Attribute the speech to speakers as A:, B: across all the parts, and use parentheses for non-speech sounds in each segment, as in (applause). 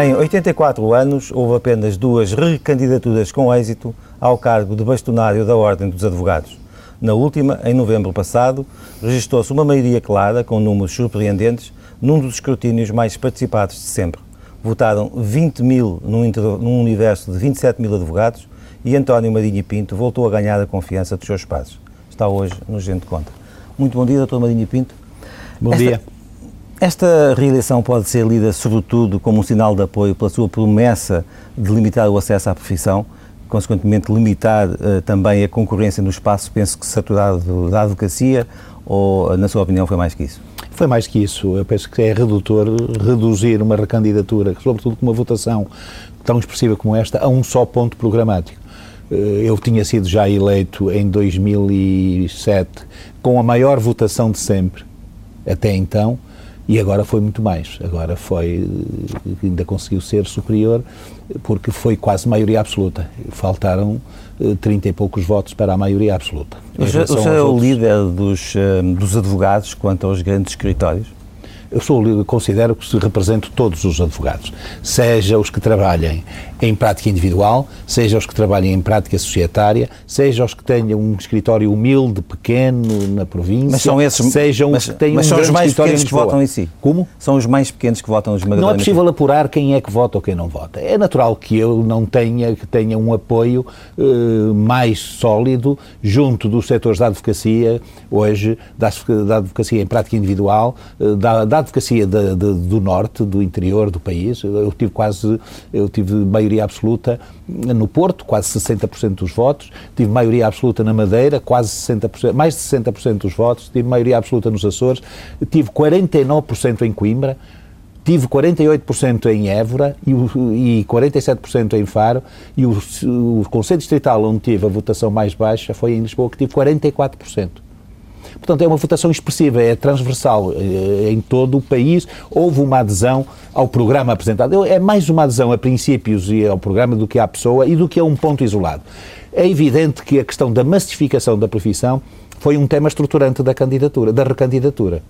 A: Em 84 anos, houve apenas duas recandidaturas com êxito ao cargo de bastonário da Ordem dos Advogados. Na última, em novembro passado, registrou-se uma maioria clara, com números surpreendentes, num dos escrutínios mais participados de sempre. Votaram 20 mil num, num universo de 27 mil advogados e António Marinho Pinto voltou a ganhar a confiança dos seus pares. Está hoje no Gente Conta. Muito bom dia, Dr. Marinho Pinto.
B: Bom Esta... dia.
A: Esta reeleição pode ser lida, sobretudo, como um sinal de apoio pela sua promessa de limitar o acesso à profissão, consequentemente limitar uh, também a concorrência no espaço, penso que saturado da advocacia, ou, na sua opinião, foi mais que isso?
B: Foi mais que isso. Eu penso que é redutor reduzir uma recandidatura, sobretudo com uma votação tão expressiva como esta, a um só ponto programático. Eh, eu tinha sido já eleito em 2007 com a maior votação de sempre até então e agora foi muito mais. Agora foi, ainda conseguiu ser superior, porque foi quase maioria absoluta. Faltaram 30 eh, e poucos votos para a maioria absoluta.
A: O senhor é o líder dos, eh, dos advogados quanto aos grandes escritórios?
B: Eu sou, considero que represento todos os advogados, seja os que trabalhem em prática individual, seja os que trabalhem em prática societária, seja os que tenham um escritório humilde, pequeno, na província,
A: mas são esses,
B: sejam
A: mas,
B: os que tenham
A: mas
B: um
A: são os mais pequenos que votam em si.
B: Como?
A: São os mais pequenos que votam
B: Não é possível apurar quem é que vota ou quem não vota. É natural que eu não tenha, que tenha um apoio uh, mais sólido junto dos setores da advocacia, hoje, da, da advocacia em prática individual, uh, da, da advocacia de, de, do norte, do interior do país. Eu tive quase, eu tive maioria absoluta no Porto, quase 60% dos votos, tive maioria absoluta na Madeira, quase 60%, mais de 60% dos votos, tive maioria absoluta nos Açores, tive 49% em Coimbra, tive 48% em Évora e, e 47% em Faro e o, o Conselho Distrital onde tive a votação mais baixa foi em Lisboa, que tive 44%. Portanto, é uma votação expressiva, é transversal eh, em todo o país. Houve uma adesão ao programa apresentado. É mais uma adesão a princípios e ao programa do que à pessoa e do que a um ponto isolado. É evidente que a questão da massificação da profissão foi um tema estruturante da candidatura, da recandidatura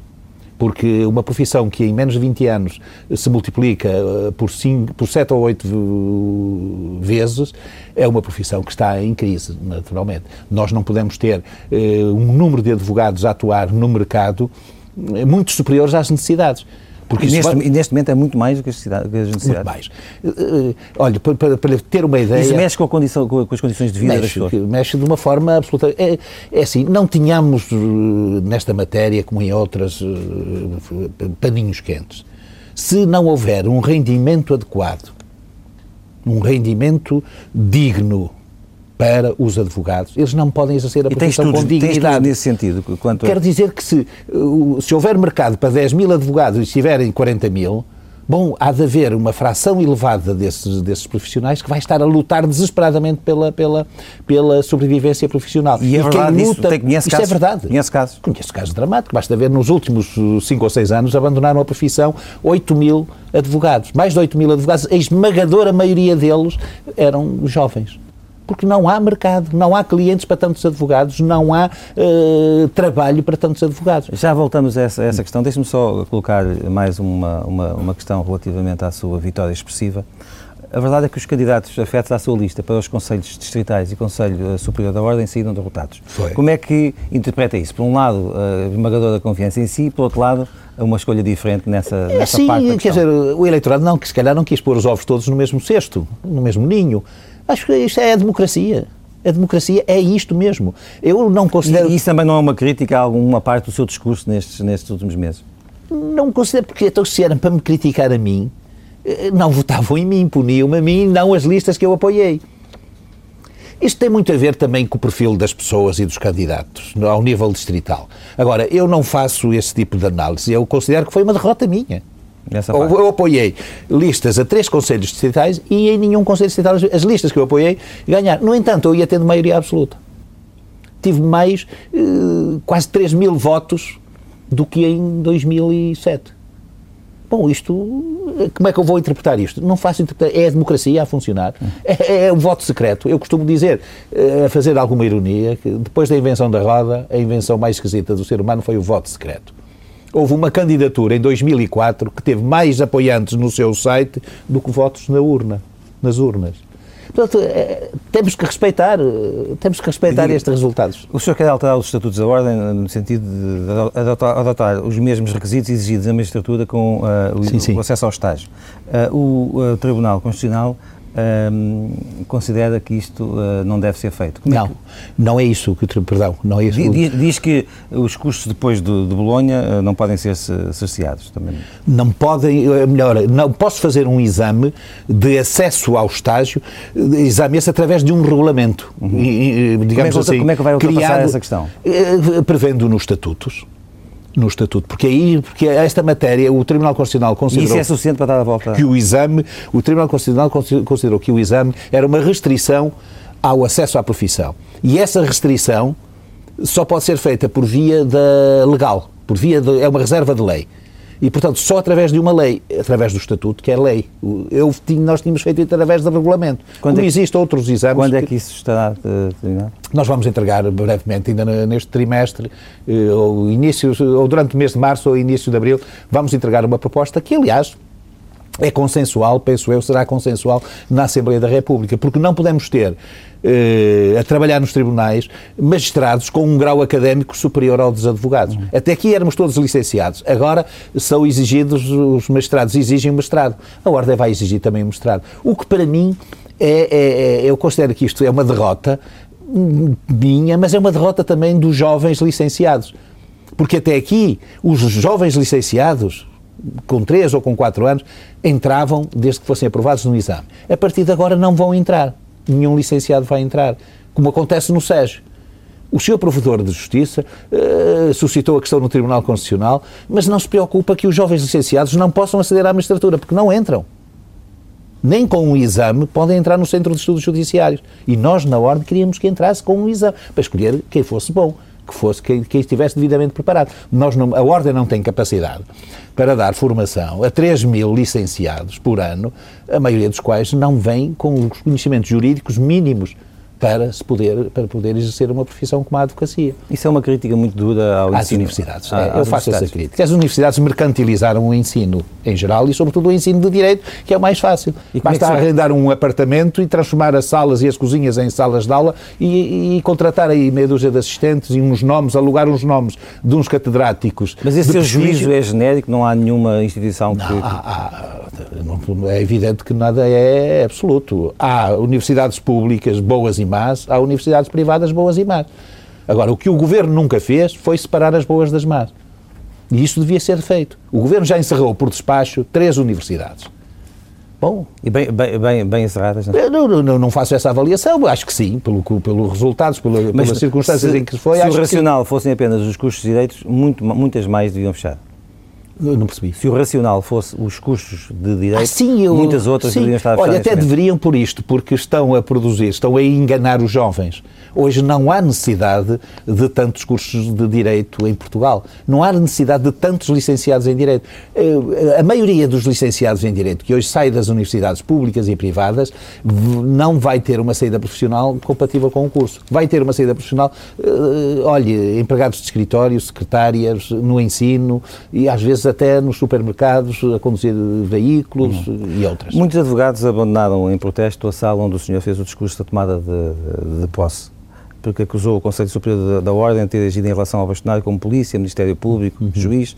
B: porque uma profissão que em menos de 20 anos se multiplica eh, por, cinco, por 7 ou 8 vezes, é uma profissão que está em crise, naturalmente. Nós não podemos ter eh, um número de advogados a atuar no mercado eh, muito superiores às necessidades.
A: Porque e neste, vai... neste, momento é muito mais do que as necessidades.
B: Muito mais. Uh, olha, para, para, ter uma ideia...
A: Isso mexe com, condição, com, as condições de vida
B: mexe,
A: das pessoas?
B: Mexe de uma forma absoluta... É, é assim, não tínhamos nesta matéria, como em outras, paninhos quentes. Se não houver um rendimento adequado, um rendimento digno para os advogados. Eles não podem exercer a profissão estudos, com dignidade.
A: nesse sentido? Quanto
B: Quero dizer que se, se houver mercado para 10 mil advogados e estiverem 40 mil, Bom, há de haver uma fração elevada desses, desses profissionais que vai estar a lutar desesperadamente pela, pela, pela sobrevivência profissional.
A: E, é verdade, quem luta,
B: isso,
A: conhece
B: isto
A: casos,
B: é verdade.
A: Conhece casos.
B: Conheço casos dramáticos. Basta ver, nos últimos 5 ou 6 anos, abandonaram a profissão 8 mil advogados. Mais de 8 mil advogados. A esmagadora maioria deles eram jovens porque não há mercado, não há clientes para tantos advogados, não há uh, trabalho para tantos advogados.
A: Já voltamos a essa, a essa questão. Deixe-me só colocar mais uma, uma, uma questão relativamente à sua vitória expressiva. A verdade é que os candidatos afetos à sua lista para os Conselhos Distritais e Conselho eh, Superior da Ordem saíram derrotados.
B: Foi.
A: Como é que interpreta isso? Por um lado, a esmagadora confiança em si, por outro lado, uma escolha diferente nessa, é, nessa
B: sim,
A: parte da
B: quer dizer, o eleitorado não, que se calhar não quis pôr os ovos todos no mesmo cesto, no mesmo ninho. Acho que isto é a democracia. A democracia é isto mesmo. Eu não considero.
A: E isso também não é uma crítica a alguma parte do seu discurso nestes, nestes últimos meses?
B: Não considero, porque então se era para me criticar a mim, eh, não votavam em mim, puniam-me a mim, não as listas que eu apoiei. Isto tem muito a ver também com o perfil das pessoas e dos candidatos, ao nível distrital. Agora, eu não faço esse tipo de análise, eu considero que foi uma derrota minha. Eu, eu apoiei listas a três conselhos distritais e em nenhum conselho distrital as listas que eu apoiei ganharam. No entanto, eu ia tendo maioria absoluta. Tive mais eh, quase 3 mil votos do que em 2007. Bom, isto, como é que eu vou interpretar isto? Não faço interpretar, é a democracia a funcionar, é, é o voto secreto. Eu costumo dizer, eh, a fazer alguma ironia, que depois da invenção da roda, a invenção mais esquisita do ser humano foi o voto secreto Houve uma candidatura em 2004 que teve mais apoiantes no seu site do que votos na urna, nas urnas. Portanto, é, temos que respeitar, eh, temos que respeitar estes resultados.
A: O senhor quer alterar os estatutos da Ordem no sentido de adotar, adotar os mesmos requisitos exigidos na magistratura com uh, o, sim, sim. o, acesso ao estágio. Uh, o Tribunal Constitucional considera que isto uh, não deve ser feito.
B: Como não, é que... não é isso que, perdão, não é isso.
A: Diz, diz que os custos depois de, de Bolonha uh, não podem ser cerceados também.
B: Não podem, é melhor, não posso fazer um exame de acesso ao estágio, exame esse através de um regulamento,
A: uhum. e, digamos como é que, assim, como é que vai ultrapassar criado, essa questão?
B: Eh, prevendo nos estatutos no Estatuto, porque aí, porque esta matéria, o Tribunal Constitucional considerou...
A: Isso é suficiente para dar a volta?
B: Que o exame, o Tribunal Constitucional considerou que o exame era uma restrição ao acesso à profissão. E essa restrição só pode ser feita por via da legal, por via de, é uma reserva de lei. E, portanto, só através de uma lei, através do Estatuto, que é lei. Eu, nós tínhamos feito isso através do regulamento. Quando Como é existem outros exames...
A: Quando é que isso estará terminado?
B: Nós vamos entregar brevemente, ainda neste trimestre, eh, ou, início, ou durante o mês de março ou início de abril, vamos entregar uma proposta que, aliás, é consensual, penso eu, será consensual na Assembleia da República, porque não podemos ter eh, a trabalhar nos tribunais magistrados com um grau académico superior ao dos advogados. Uhum. Até aqui éramos todos licenciados, agora são exigidos, os magistrados exigem o mestrado. A Ordem vai exigir também o mestrado. O que para mim é, é, é eu considero que isto é uma derrota minha, mas é uma derrota também dos jovens licenciados. Porque até aqui, os jovens licenciados, com 3 ou com 4 anos, entravam desde que fossem aprovados no exame. A partir de agora não vão entrar. Nenhum licenciado vai entrar. Como acontece no SES. O senhor Provedor de Justiça uh, suscitou a questão no Tribunal Constitucional, mas não se preocupa que os jovens licenciados não possam aceder à magistratura, porque não entram. Nem com um exame podem entrar no Centro de Estudos Judiciários. E nós, na Ordem, queríamos que entrasse com um exame, para escolher quem fosse bom que fosse quem, quem estivesse devidamente preparado. Nós não, a Ordem não tem capacidade para dar formação a 3 mil licenciados por ano, a maioria dos quais não vem com os conhecimentos jurídicos mínimos para, se poder, para poder exercer uma profissão como a advocacia.
A: Isso é uma crítica muito dura ao
B: às
A: ensino.
B: universidades. Ah, eu faço essa crítica. As universidades mercantilizaram o ensino em geral e, sobretudo, o ensino de direito, que é o mais fácil. E Basta é arrendar um apartamento e transformar as salas e as cozinhas em salas de aula e, e contratar aí meia dúzia de assistentes e uns nomes, alugar uns nomes de uns catedráticos.
A: Mas esse seu juízo é genérico? Não há nenhuma instituição
B: não,
A: que...
B: Há, há, é evidente que nada é absoluto. Há universidades públicas boas e más, há universidades privadas boas e más. Agora, o que o governo nunca fez foi separar as boas das más. E isso devia ser feito. O governo já encerrou por despacho três universidades.
A: Bom. E bem, bem, bem, bem encerradas, não?
B: Eu não, não, não faço essa avaliação, acho que sim, pelo, pelos resultados, pela, Mas, pelas circunstâncias se, em que foi.
A: Se o racional fossem apenas os custos direitos, muito, muitas mais deviam fechar.
B: Não percebi.
A: Se o racional fosse os custos de direito, ah, sim, eu, muitas outras sim. deveriam estar a
B: Olha, até deveriam por isto, porque estão a produzir, estão a enganar os jovens. Hoje não há necessidade de tantos cursos de direito em Portugal. Não há necessidade de tantos licenciados em direito. Eh, a maioria dos licenciados em direito que hoje sai das universidades públicas e privadas não vai ter uma saída profissional compatível com o curso. Vai ter uma saída profissional, eh, olhe, empregados de escritório, secretárias, no ensino e às vezes até nos supermercados a conduzir veículos uhum. e outras.
A: Muitos advogados abandonaram em protesto a sala onde o senhor fez o discurso da tomada de, de, de posse porque acusou o Conselho Superior da, da Ordem de ter agido em relação ao bastonário como polícia, Ministério Público, uhum. juiz.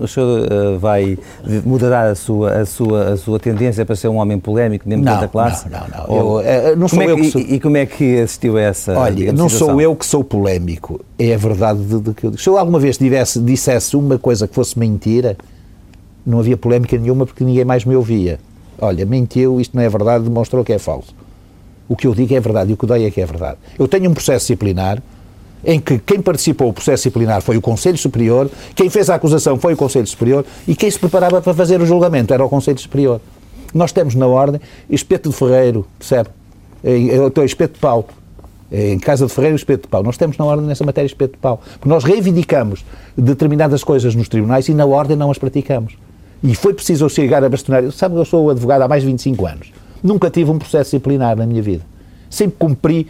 A: O senhor uh, vai moderar a sua, a, sua, a sua tendência para ser um homem polémico dentro
B: não,
A: da classe?
B: Não, não, não. Ou, eu, uh, não sou
A: é
B: eu
A: que, sou... E, como é que assistiu a essa
B: Olha, não situação? sou eu que sou polémico. É a verdade de, de que eu digo. Se eu alguma vez tivesse, dissesse uma coisa que fosse mentira, não havia polémica nenhuma porque ninguém mais me ouvia. Olha, mentiu, isto não é verdade, demonstrou que é falso. O que eu digo é verdade e o que dói é que é verdade. Eu tenho um processo disciplinar em que quem participou do processo disciplinar foi o Conselho Superior, quem fez a acusação foi o Conselho Superior e quem se preparava para fazer o julgamento era o Conselho Superior. Nós temos na ordem espeto de ferreiro, percebe? Eu estou espeto de pau. Em casa de ferreiro, espeto de pau. Nós temos na ordem nessa matéria espeto de pau. Porque nós reivindicamos determinadas coisas nos tribunais e na ordem não as praticamos. E foi preciso eu chegar a bastonar. Sabe eu sou advogado há mais de 25 anos. Nunca tive um processo disciplinar na minha vida. Sempre cumpri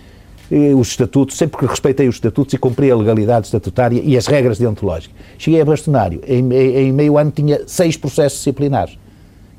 B: eh, os estatutos, sempre que respeitei os estatutos e cumpri a legalidade estatutária e as regras deontológicas. Cheguei a bastonário, em, em meio ano tinha seis processos disciplinares.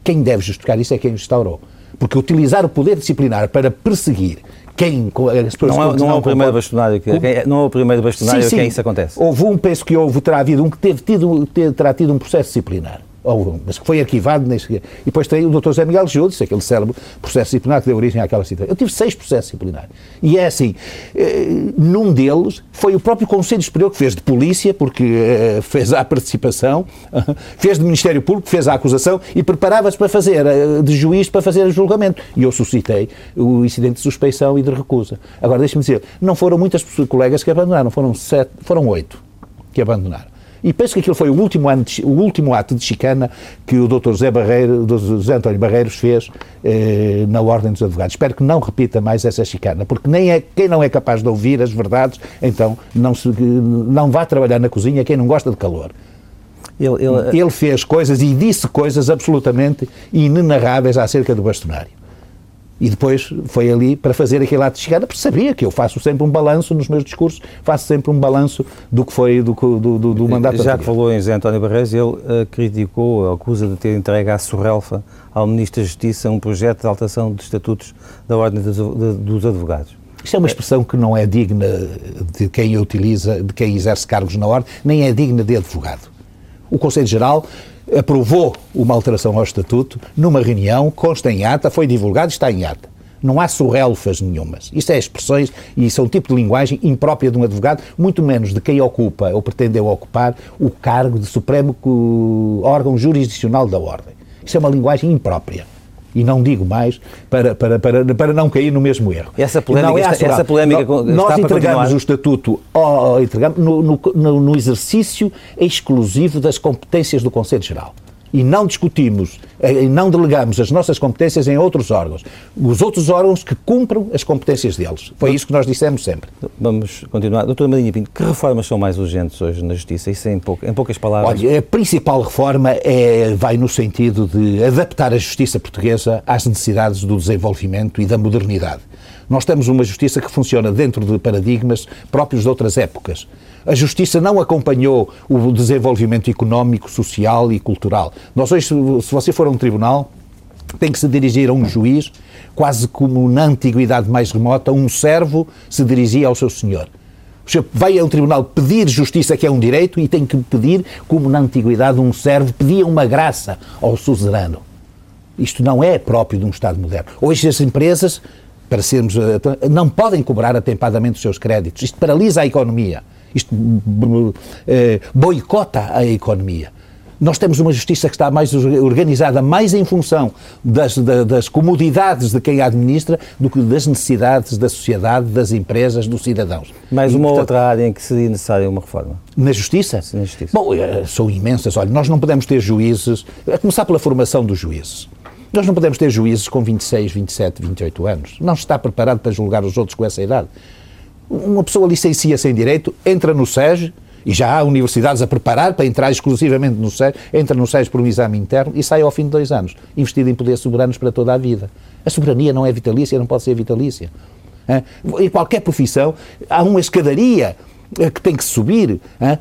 B: Quem deve justificar isso é quem instaurou. Porque utilizar o poder disciplinar para perseguir quem
A: as pessoas não é, não é o primeiro bastonário que, quem, não é o primeiro bastonário sim, sim. a quem isso acontece.
B: Houve um, penso que houve, terá havido um que teve tido, ter, terá tido um processo disciplinar ou, mas que foi arquivado. Nesse, e depois tem o Dr. José Miguel Judes, aquele célebre processo disciplinar que deu origem àquela situação. Eu tive seis processos disciplinares. E é assim, eh, num deles foi o próprio Conselho Superior que fez de polícia, porque eh, fez a participação, (laughs) fez de Ministério Público, fez a acusação e preparava-se para fazer, eh, de juiz para fazer o julgamento. E eu suscitei o incidente de suspeição e de recusa. Agora, deixe-me dizer, não foram muitas colegas que abandonaram, foram sete, foram oito que abandonaram. E penso que aquilo foi o último, o último ato de chicana que o Dr. José, Barreiro, José António Barreiros fez eh, na Ordem dos Advogados. Espero que não repita mais essa chicana, porque nem é, quem não é capaz de ouvir as verdades, então não, se, não vá trabalhar na cozinha quem não gosta de calor. Ele, ele... ele fez coisas e disse coisas absolutamente inenarráveis acerca do bastonário. E depois foi ali para fazer aquele ato de chegada, porque sabia que eu faço sempre um balanço nos meus discursos, faço sempre um balanço do que foi do, do, do, do mandato
A: Já que falou em José António Barreiros, ele uh, criticou, acusa de ter entregue à Sorrelfa, ao Ministro da Justiça, um projeto de alteração de estatutos da Ordem dos, de, dos Advogados.
B: Isto é uma expressão que não é digna de quem utiliza, de quem exerce cargos na Ordem, nem é digna de advogado. O Conselho Geral aprovou uma alteração ao Estatuto numa reunião, consta em ata, foi divulgado e está em ata. Não há surrelfas nenhumas. Isto é expressões e isso é um tipo de linguagem imprópria de um advogado, muito menos de quem ocupa ou pretendeu ocupar o cargo de supremo órgão jurisdicional da ordem. Isto é uma linguagem imprópria e não digo mais para, para, para, para não cair no mesmo erro.
A: Essa polémica, é está, essa polémica
B: nós, nós entregamos o estatuto ao, entregamos no, no, no, exercício exclusivo das competências do Conselho Geral. E não discutimos, e não delegamos as nossas competências em outros órgãos. Os outros órgãos que cumpram as competências deles. Foi isso que nós dissemos sempre.
A: Vamos continuar. Doutor Marinha Pinto, que reformas são mais urgentes hoje na Justiça? Isso em, pou, em poucas palavras.
B: Olha, a principal reforma é, vai no sentido de adaptar a Justiça portuguesa às necessidades do desenvolvimento e da modernidade. Nós temos uma justiça que funciona dentro de paradigmas próprios de outras épocas. A justiça não acompanhou o desenvolvimento económico, social e cultural. Nós hoje, se você for a um tribunal, tem que se dirigir a um juiz, quase como na antiguidade mais remota, um servo se dirigia ao seu senhor. O senhor vai a um tribunal pedir justiça, que é um direito, e tem que pedir, como na antiguidade um servo pedia uma graça ao suzerano. Isto não é próprio de um Estado moderno. Hoje as empresas para sermos. Eh, não podem cobrar atempadamente os seus créditos. Isto paralisa a economia. Isto eh, boicota a economia. Nós temos uma justiça que está mais organizada, mais em função das, das comodidades de quem a administra do que das necessidades da sociedade, das empresas, dos cidadãos.
A: Mais uma e, portanto, outra área em que seria necessária uma reforma?
B: Na justiça?
A: Sim, na justiça.
B: Bom, eh, são imensas. Olha, nós não podemos ter juízes, a começar pela formação dos juízes. Nós não podemos ter juízes com 26, 27, 28 anos. Não está preparado para julgar os outros com essa idade. Uma pessoa licencia-se em Direito, entra no SEG, e já há universidades a preparar para entrar exclusivamente no SEG, entra no SEG por um exame interno e sai ao fim de dois anos, investido em poderes soberanos para toda a vida. A soberania não é vitalícia, não pode ser vitalícia. Em qualquer profissão, há uma escadaria é que tem que subir. Hein?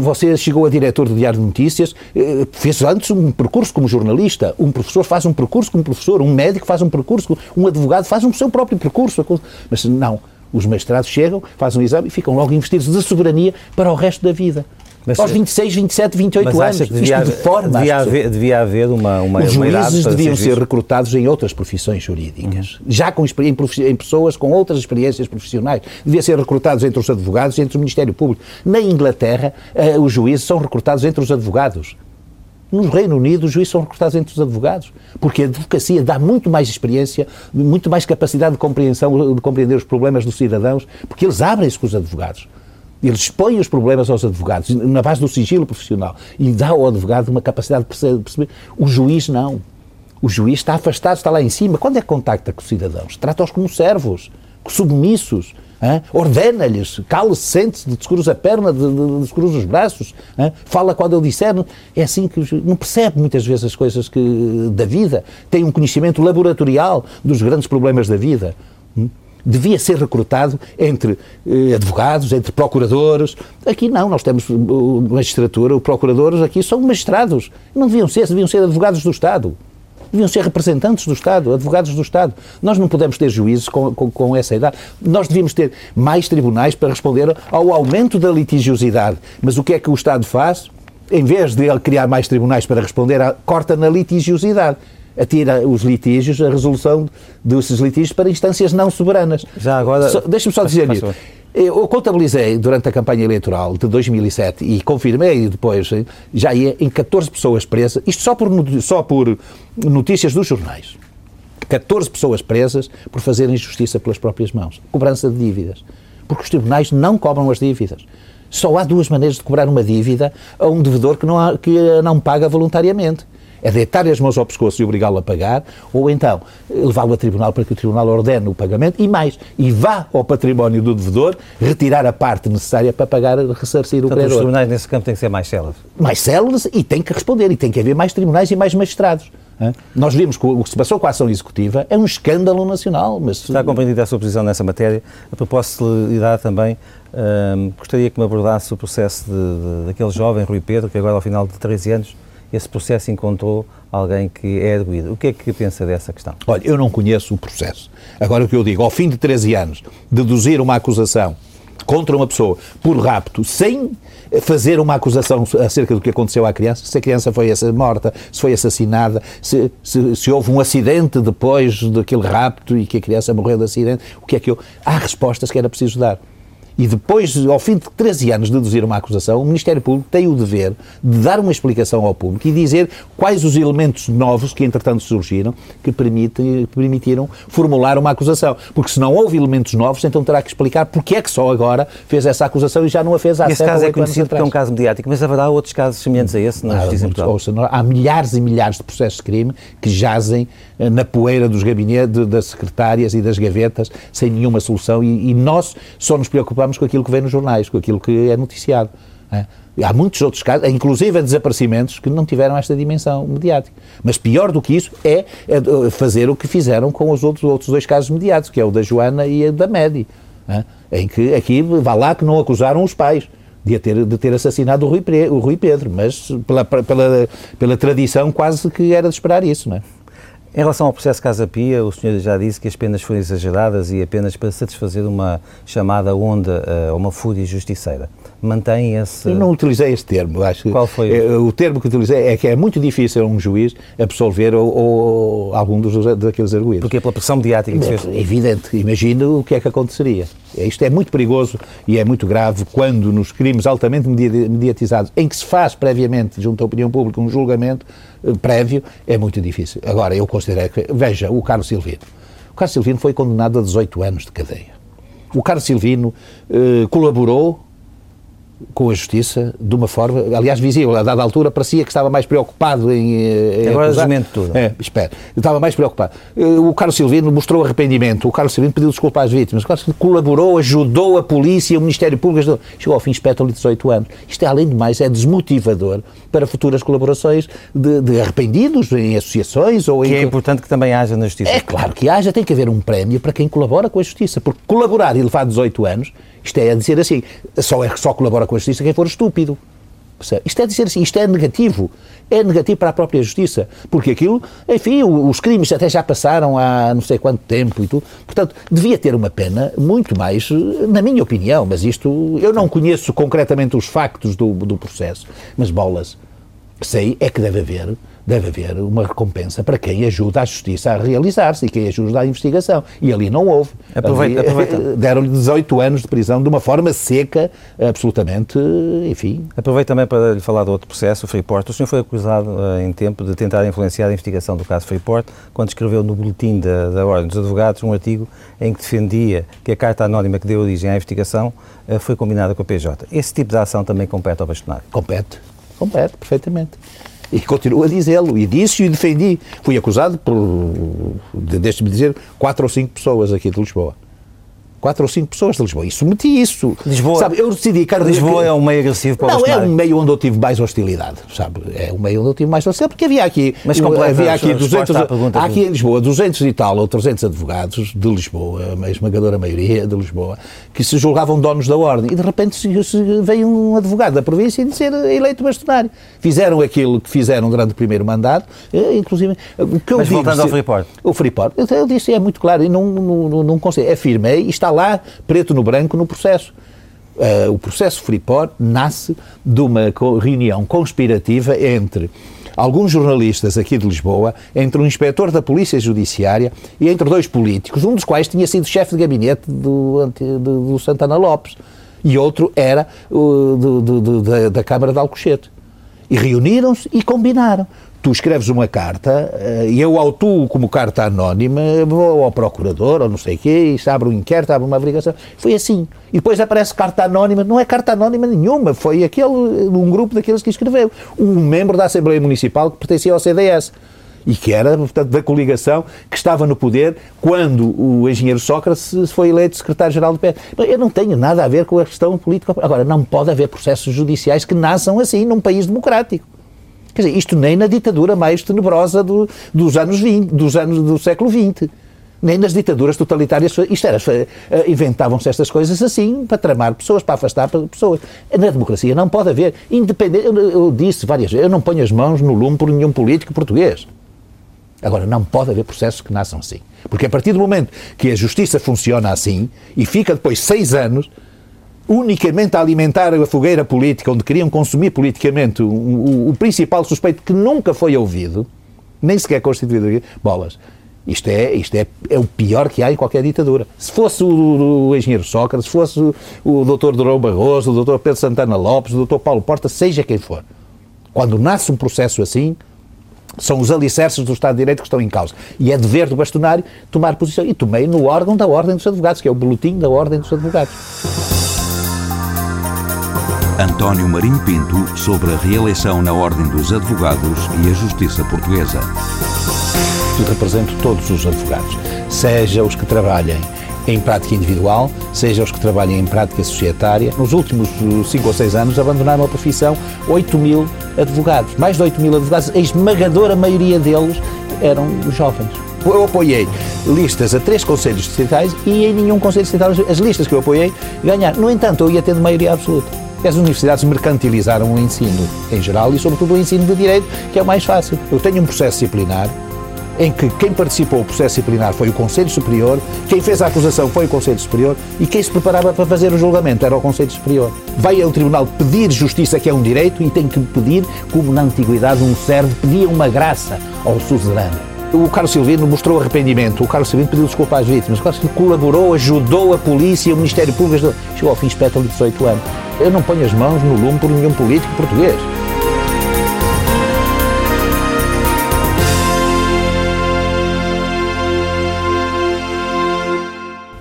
B: Você chegou a diretor do Diário de Notícias, eh, fez antes um percurso como jornalista, um professor faz um percurso como professor, um médico faz um percurso, um advogado faz um seu próprio percurso. Mas não, os mestrados chegam, fazem um exame e ficam logo investidos de soberania para o resto da vida. Mas, aos 26, 27, 28 mas anos. Devia, Isto de forma.
A: Devia haver, devia haver uma, uma
B: Os juízes deviam ser, recrutados em outras profissões jurídicas, uhum. já com, em, em, pessoas com outras experiências profissionais. Devia ser recrutados entre os advogados e entre o Ministério Público. Na Inglaterra, uh, os juízes são recrutados entre os advogados. No Reino Unido, os juízes são recrutados entre os advogados, porque a advocacia dá muito mais experiência, muito mais capacidade de compreensão, de compreender os problemas dos cidadãos, porque eles abrem-se com os advogados. Eles expõem os problemas aos advogados na base do sigilo profissional e dá ao advogado uma capacidade de perceber. O juiz não. O juiz está afastado, está lá em cima. Quando é que contacta com os cidadãos? Trata-os como servos, submissos. Ordena-lhes, cala-se, sente-se, descruza a perna, descruza os braços, fala quando ele disser. É assim que não percebe muitas vezes as coisas que, da vida, tem um conhecimento laboratorial dos grandes problemas da vida. Hum? devia ser recrutado entre eh, advogados, entre procuradores. Aqui não, nós temos magistratura, os procuradores aqui são magistrados. Não deviam ser, deviam ser advogados do Estado. Deviam ser representantes do Estado, advogados do Estado. Nós não podemos ter juízes com, com, com essa idade. Nós devíamos ter mais tribunais para responder ao aumento da litigiosidade. Mas o que é que o Estado faz? Em vez de criar mais tribunais para responder, corta na litigiosidade atira os litígios, a resolução desses litígios para instâncias não soberanas.
A: Já agora.
B: Deixa-me só dizer isto. Eu contabilizei durante a campanha eleitoral de 2007 e confirmei depois, já ia em 14 pessoas presas, isto só por, só por notícias dos jornais. 14 pessoas presas por fazerem justiça pelas próprias mãos. Cobrança de dívidas. Porque os tribunais não cobram as dívidas. Só há duas maneiras de cobrar uma dívida a um devedor que não, há, que não paga voluntariamente é deitar-lhe as mãos ao pescoço e obrigá-lo a pagar, ou então levá-lo a tribunal para que o tribunal ordene o pagamento e mais, e vá ao património do devedor retirar a parte necessária para pagar, ressarcir
A: Portanto,
B: o credor.
A: os tribunais nesse campo têm que ser mais céleres.
B: Mais céleres e tem que responder, e tem que haver mais tribunais e mais magistrados. Nós vimos que o que se passou com a ação executiva é um escândalo nacional. Mas...
A: Está compreendida a sua posição nessa matéria. A propósito de celeridade também, hum, gostaria que me abordasse o processo de, de, daquele jovem Rui Pedro, que agora ao final de 13 anos esse processo encontrou alguém que é arguído. O que é que pensa dessa questão?
B: Olha, eu não conheço o processo. Agora o que eu digo, ao fim de 13 anos, deduzir uma acusação contra uma pessoa por rapto, sem fazer uma acusação acerca do que aconteceu à criança, se a criança foi morta, se foi assassinada, se, se, se, houve um acidente depois daquele rapto e que a criança morreu de acidente, o que é que eu... Há respostas que era preciso dar e depois, ao fim de 13 anos de deduzir uma acusação, o Ministério Público tem o dever de dar uma explicação ao público e dizer quais os elementos novos que, entretanto, surgiram que permite, permitiram formular uma acusação. Porque se não houve elementos novos, então terá que explicar porque é que só agora fez essa acusação e já não a fez há
A: Esse caso é conhecido porque é um caso mediático, mas haverá outros casos semelhantes a esse na Justiça
B: há milhares e milhares de processos de crime que jazem na poeira dos gabinetes, das secretárias e das gavetas, sem nenhuma solução e, e nós só nos preocupamos com aquilo que vem nos jornais, com aquilo que é noticiado. É? Há muitos outros casos, inclusive desaparecimentos, que não tiveram esta dimensão mediática. Mas pior do que isso é, é fazer o que fizeram com os outros, outros dois casos mediáticos, que é o da Joana e o da Medi, é? em que aqui, vá lá que não acusaram os pais de ter, de ter assassinado o Rui, o Rui Pedro, mas pela, pela, pela tradição quase que era de esperar isso, não é?
A: Em relação ao processo Casa Pia, o senhor já disse que as penas foram exageradas e apenas para satisfazer uma chamada onda uh, uma fúria justiceira. Mantém esse...
B: Eu não utilizei esse termo. Acho
A: Qual foi?
B: É, o termo que utilizei é que é muito difícil um juiz absolver ou, ou algum dos, daqueles arguídos.
A: Porque é pela pressão mediática que fez...
B: Evidente. Imagino o que é que aconteceria. Isto é muito perigoso e é muito grave quando nos crimes altamente mediatizados, em que se faz previamente, junto à opinião pública, um julgamento eh, prévio, é muito difícil. Agora, eu considero que, veja, o Carlos Silvino. O Carlos Silvino foi condenado a 18 anos de cadeia. O Carlos Silvino eh, colaborou com a justiça de uma forma, aliás, visível. A dada altura parecia que estava mais preocupado em.
A: em Agora desmente tudo.
B: É, espera. Estava mais preocupado. Eh, o Carlos Silvino mostrou arrependimento. O Carlos Silvino pediu desculpa às vítimas. O Carlos Silvino colaborou, ajudou a polícia, o Ministério Público. Chegou ao fim, espetam-lhe 18 anos. Isto, é, além de mais, é desmotivador para futuras colaborações de, de arrependidos em associações ou
A: que
B: em.
A: é importante que também haja na justiça.
B: É claro que haja, tem que haver um prémio para quem colabora com a justiça. Porque colaborar e levar 18 anos isto é a dizer assim, só, é, só colabora com a justiça quem for estúpido. Isto é dizer assim, isto é negativo. É negativo para a própria justiça. Porque aquilo, enfim, os crimes até já passaram há não sei quanto tempo e tudo. Portanto, devia ter uma pena muito mais, na minha opinião, mas isto, eu não conheço concretamente os factos do, do processo, mas bolas, sei é que deve haver deve haver uma recompensa para quem ajuda a justiça a realizar-se e quem ajuda a investigação. E ali não houve.
A: Aproveita, aproveita. (laughs)
B: Deram-lhe 18 anos de prisão de uma forma seca, absolutamente, enfim.
A: Aproveito também para lhe falar de outro processo, o Freeport. O senhor foi acusado uh, em tempo de tentar influenciar a investigação do caso Freeport, quando escreveu no boletim da, da Ordem dos Advogados um artigo em que defendia que a carta anónima que deu origem à investigação uh, foi combinada com a PJ. Esse tipo de ação também compete ao bastonário?
B: Compete, compete, perfeitamente. E continuo a dizê-lo, e disse e defendi. Fui acusado por, deixe-me dizer, quatro ou cinco pessoas aqui de Lisboa. Quatro ou cinco pessoas de Lisboa. E submeti isso.
A: Lisboa,
B: sabe, eu decidi, cara,
A: Lisboa que, é um meio agressivo para
B: Não,
A: é
B: um meio onde eu tive mais hostilidade, sabe? É um meio onde eu tive mais hostilidade, porque havia aqui,
A: Mas
B: havia aqui 200, há aqui em Lisboa 200 e tal ou 300 advogados de Lisboa, a esmagadora maioria de Lisboa, que se julgavam donos da ordem. E de repente veio um advogado da província e ser eleito bastonário. Fizeram aquilo que fizeram durante o primeiro mandato, eh, inclusive... O que eu
A: Mas
B: digo,
A: voltando ao Freeport.
B: O Freeport, eu, eu disse, é muito claro, e não, não, não, não consigo, afirmei, e está lá, preto no branco, no processo. Uh, o processo Freeport nasce de uma reunião conspirativa entre alguns jornalistas aqui de Lisboa, entre um inspetor da Polícia Judiciária e entre dois políticos, um dos quais tinha sido chefe de gabinete do, do, do Santana Lopes e outro era uh, do, da, da Câmara de Alcochete. E reuniram-se e combinaram tu escreves uma carta eh, e eu autuo como carta anónima, vou ao procurador ou não sei o quê, e abre um inquérito, abre uma averiguação. Foi assim. E depois aparece carta anónima, não é carta anónima nenhuma, foi aquele, um grupo daqueles que escreveu. Um membro da Assembleia Municipal que pertencia ao CDS e que era, portanto, da coligação que estava no poder quando o engenheiro Sócrates foi eleito secretário-geral do PS. Eu não tenho nada a ver com a questão política. Agora, não pode haver processos judiciais que nasçam assim num país democrático. Quer dizer, isto nem na ditadura mais tenebrosa do, dos anos 20, dos anos do século XX. Nem nas ditaduras totalitárias, isto era, eh, inventavam-se estas coisas assim, para tramar pessoas, para afastar pessoas. Na democracia não pode haver, independente, eu, eu disse várias vezes, eu não ponho as mãos no lume por nenhum político português. Agora, não pode haver processos que nasçam assim. Porque a partir do momento que a justiça funciona assim, e fica depois seis anos, unicamente a alimentar a fogueira política, onde queriam consumir politicamente o, o, o principal suspeito que nunca foi ouvido, nem sequer constituído aqui, bolas. Isto, é, isto é, é o pior que há em qualquer ditadura. Se fosse o, o engenheiro Sócrates, se fosse o, o doutor Durão Barroso, o doutor Pedro Santana Lopes, o doutor Paulo Porta, seja quem for. Quando nasce um processo assim, são os alicerces do Estado de Direito que estão em causa. E é dever do bastonário tomar posição. E tomei no órgão da Ordem dos Advogados, que é o boletim da Ordem dos Advogados.
C: António Marinho Pinto sobre a reeleição na Ordem dos Advogados e a Justiça Portuguesa.
B: Eu represento todos os advogados, seja os que trabalhem em prática individual, seja os que trabalhem em prática societária. Nos últimos 5 ou 6 anos abandonaram a profissão 8 mil advogados, mais de 8 mil advogados, a esmagadora maioria deles eram jovens. Eu apoiei listas a três conselhos distritais e em nenhum conselho distrital as listas que eu apoiei ganharam. No entanto, eu ia tendo maioria absoluta. As universidades mercantilizaram o ensino em geral e, sobretudo, o ensino de direito, que é o mais fácil. Eu tenho um processo disciplinar em que quem participou do processo disciplinar foi o Conselho Superior, quem fez a acusação foi o Conselho Superior e quem se preparava para fazer o julgamento era o Conselho Superior. Vai ao Tribunal pedir justiça, que é um direito, e tem que pedir, como na antiguidade um servo pedia uma graça ao suzerano. O Carlos Silvino mostrou arrependimento. O Carlos Silvino pediu desculpa às vítimas. O Carlos Silvino colaborou, ajudou a polícia, o Ministério Público. Chegou ao fim espetáculo de 18 anos. Eu não ponho as mãos no lume por nenhum político português.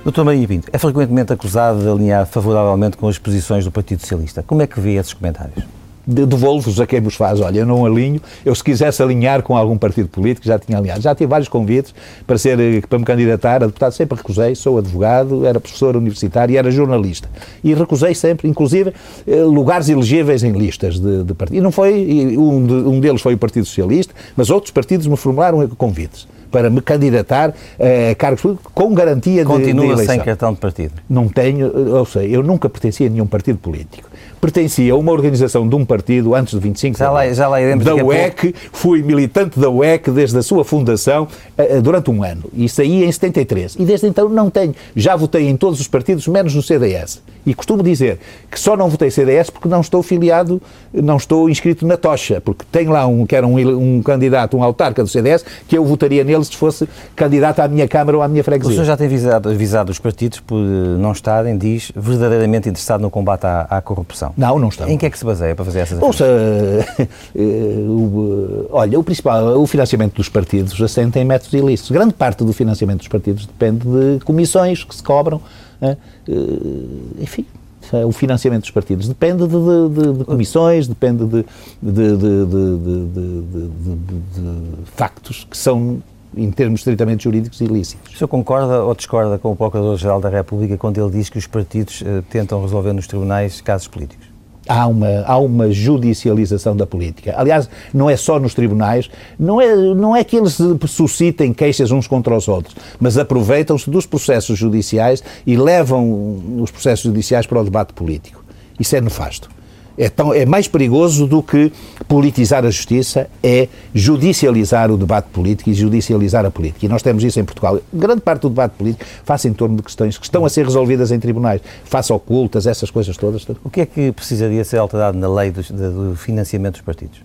A: Doutor Maria Pinto, é frequentemente acusado de alinhar favoravelmente com as posições do Partido Socialista. Como é que vê esses comentários?
B: Devolvo-vos a quem vos faz. Olha, eu não alinho. Eu, se quisesse alinhar com algum partido político, já tinha alinhado. Já tive vários convites para, ser, eh, para me candidatar a deputado. Sempre recusei. Sou advogado, era professor universitário e era jornalista. E recusei sempre, inclusive, eh, lugares elegíveis em listas de, de partido. E não foi. Um, de, um deles foi o Partido Socialista, mas outros partidos me formularam convites para me candidatar a cargos públicos com garantia
A: Continua
B: de, de eleição.
A: sem cartão de partido?
B: Não tenho, eu sei, eu nunca pertencia a nenhum partido político pertencia a uma organização de um partido antes do 25
A: já lá, já lá iremos
B: da UEC, fui militante da UEC desde a sua fundação uh, durante um ano. E saí em 73 e desde então não tenho, já votei em todos os partidos menos no CDS e costumo dizer que só não votei CDS porque não estou filiado, não estou inscrito na tocha, porque tem lá um que era um, um candidato, um autarca do CDS, que eu votaria nele se fosse candidato à minha Câmara ou à minha freguesia.
A: O senhor já tem avisado, avisado os partidos por eh, não estarem, diz, verdadeiramente interessado no combate à, à corrupção.
B: Não, não estamos.
A: Em que é que se baseia para fazer essas
B: Ouça, uh, olha, o principal, o financiamento dos partidos assenta em métodos ilícitos. Grande parte do financiamento dos partidos depende de comissões que se cobram, uh, enfim, o financiamento dos partidos depende de, de, de comissões, depende de, de, factos que são em termos estritamente jurídicos, ilícitos.
A: O senhor concorda ou discorda com o Procurador-Geral da República quando ele diz que os partidos uh, tentam resolver nos tribunais casos políticos?
B: há uma, há uma judicialização da política. Aliás, não é só nos tribunais, não é, não é que eles suscitem queixas uns contra os outros, mas aproveitam-se dos processos judiciais e levam os processos judiciais para o debate político. Isso é nefasto é, tão, é mais perigoso do que politizar a justiça, é judicializar o debate político e judicializar a política. E nós temos isso em Portugal. Grande parte do debate político faz em torno de questões que estão a ser resolvidas em tribunais, face ocultas, essas coisas todas.
A: O que é que precisaria ser alterado na lei do, do financiamento dos partidos?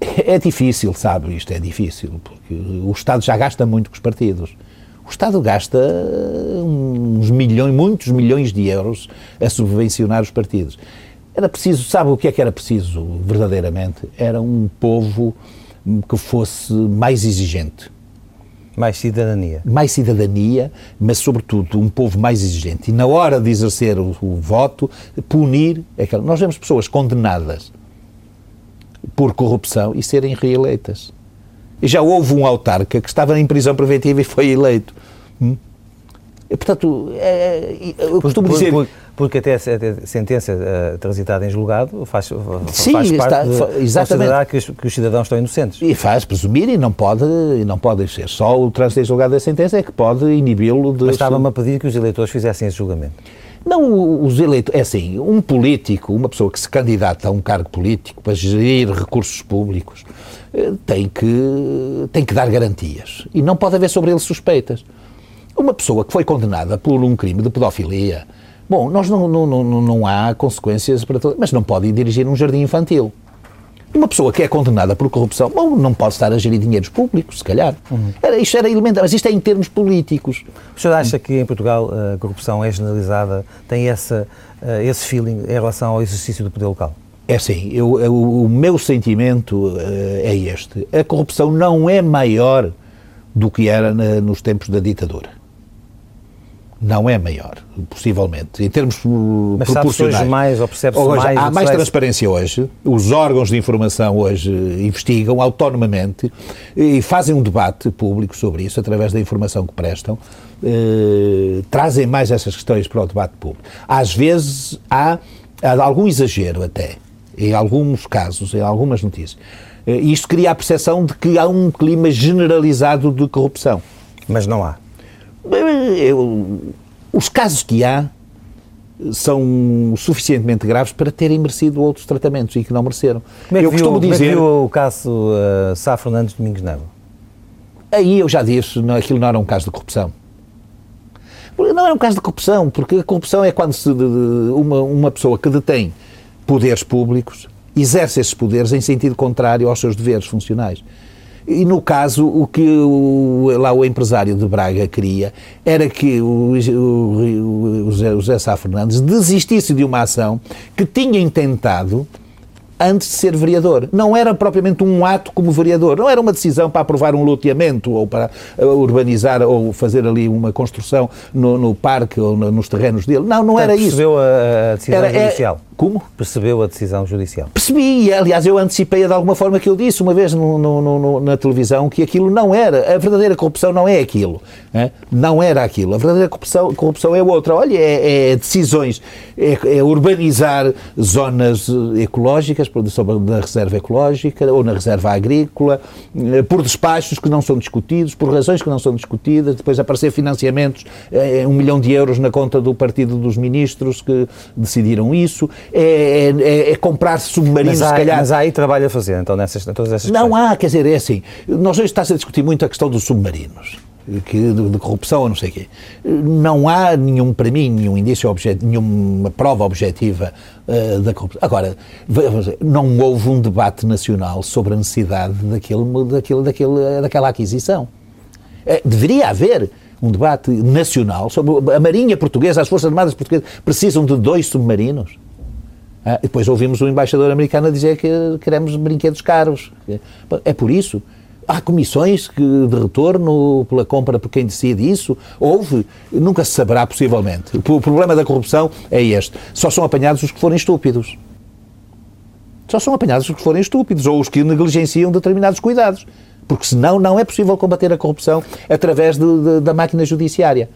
B: É difícil, sabe, isto é difícil, porque o Estado já gasta muito com os partidos. O Estado gasta uns milhões, muitos milhões de euros a subvencionar os partidos. Era preciso, sabe o que é que era preciso verdadeiramente? Era um povo que fosse mais exigente.
A: Mais cidadania.
B: Mais cidadania, mas sobretudo um povo mais exigente. E na hora de exercer o, o voto, punir aquela. Nós vemos pessoas condenadas por corrupção e serem reeleitas. E já houve um autarca que estava em prisão preventiva e foi eleito. Hum? E, portanto, é, é eu costumo por, dizer...
A: Por, porque até a sentença uh, transitada em julgado faz,
B: Sim,
A: faz parte
B: está,
A: de exatamente. que os, que os, cidadãos estão inocentes.
B: E faz presumir e não pode, e não pode ser. Só o trânsito em julgado da sentença é que pode inibi-lo de...
A: Mas estava-me a pedir que os eleitores fizessem esse julgamento.
B: Não, os eleitores, é assim, um político, uma pessoa que se candidata a um cargo político para gerir recursos públicos, eh, tem que, tem que dar garantias. E não pode haver sobre ele suspeitas. Uma pessoa que foi condenada por um crime de pedofilia, bom, nós não, não, não, não há consequências para todo, mas não pode dirigir um jardim infantil. Uma pessoa que é condenada por corrupção, bom, não pode estar a gerir dinheiros públicos, se calhar. Uhum. Era, isto era elementar, mas isto é em termos políticos.
A: O senhor acha que em Portugal a corrupção é generalizada, tem essa, eh, esse feeling em relação ao exercício do poder local?
B: É assim, eu, eu, o meu sentimento uh, é este. A corrupção não é maior do que era na, nos tempos da ditadura não é maior, possivelmente, em termos
A: Mas
B: proporcionais.
A: Hoje mais, ou percebe-se mais?
B: Há mais transparência hoje, os órgãos de informação hoje investigam autonomamente e fazem um debate público sobre isso, através da informação que prestam, eh, trazem mais essas questões para o debate público. Às vezes há, há algum exagero até, em alguns casos, em algumas notícias. Eh, isto cria a percepção de que há um clima generalizado de corrupção.
A: Mas não há.
B: Eu, os casos que há são suficientemente graves para terem merecido outros tratamentos e que não mereceram.
A: Como é que eu viu, costumo dizer. Como é viu o caso uh, Sá Fernandes Domingos Neves?
B: Aí eu já disse, não, aquilo não era um caso de corrupção. Não era um caso de corrupção, porque a corrupção é quando se, uma, uma pessoa que detém poderes públicos exerce esses poderes em sentido contrário aos seus deveres funcionais. E no caso, o que o, lá o empresário de Braga queria era que o, o, o José Sá Fernandes desistisse de uma ação que tinha intentado antes de ser vereador. Não era propriamente um ato como vereador, não era uma decisão para aprovar um loteamento ou para uh, urbanizar ou fazer ali uma construção no, no parque ou no, nos terrenos dele. Não, não era isso.
A: Percebeu a, decisão era, judicial?
B: É, como?
A: Percebeu a decisão judicial?
B: Percebi, e aliás eu antecipei de alguma forma que eu disse uma vez no, no, na televisão que aquilo não era, a verdadeira corrupção não é aquilo, é? não era aquilo, a verdadeira corrupção, corrupção é outra, olha, é, é decisões, é, é, urbanizar zonas ecológicas, sobre da reserva ecológica ou na reserva agrícola, eh, por despachos que não são discutidos, por razões que não são discutidas, depois aparecer financiamentos, é, um milhão de euros na conta do Partido dos Ministros que decidiram isso, é, é, é comprar submarinos,
A: mas há,
B: se calhar.
A: Mas há aí trabalho a fazer, então, nessas, todas essas
B: Não há, quer dizer, é assim. Nós hoje está-se a discutir muito a questão dos submarinos. Que, de, de, corrupção ou não sei o quê. Não há nenhum, para mim, nenhum indício, objet, nenhuma prova objetiva uh, da corrupção. Agora, não houve um debate nacional sobre a necessidade daquele, daquele, daquele, daquela aquisição. Uh, deveria haver um debate nacional sobre a Marinha Portuguesa, as Forças Armadas Portuguesas precisam de dois submarinos. Ah, depois ouvimos o embaixador americano dizer que queremos brinquedos caros. É por isso. Há comissões que, de retorno pela compra por quem decide isso? Houve? Nunca se saberá, possivelmente. O problema da corrupção é este. Só são apanhados os que forem estúpidos. Só são apanhados os que forem estúpidos ou os que negligenciam determinados cuidados. porque senão não é possível combater a corrupção através de, de, da máquina judiciária.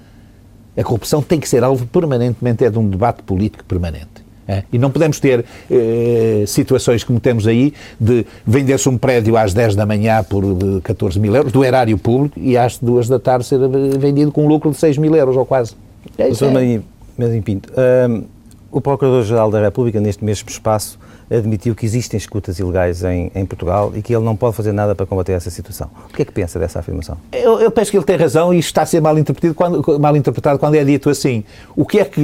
B: A corrupção tem que ser alvo permanentemente, é de um debate político permanente. É? E não podemos ter eh, situações como temos aí de vender-se um prédio às 10 da manhã por 14 mil euros, do erário público, e às 2 da tarde ser vendido com um lucro de 6 mil euros ou quase.
A: É, Doutor é. Marinho Pinto, um, o Procurador-Geral da República, neste mesmo espaço, admitiu que existem escutas ilegais em, em, Portugal e que ele não pode fazer nada para combater essa situação. O que é que pensa dessa afirmação?
B: Eu, eu penso que ele tem razão e está a ser mal interpretado, quando, mal interpretado quando é dito assim. O que é que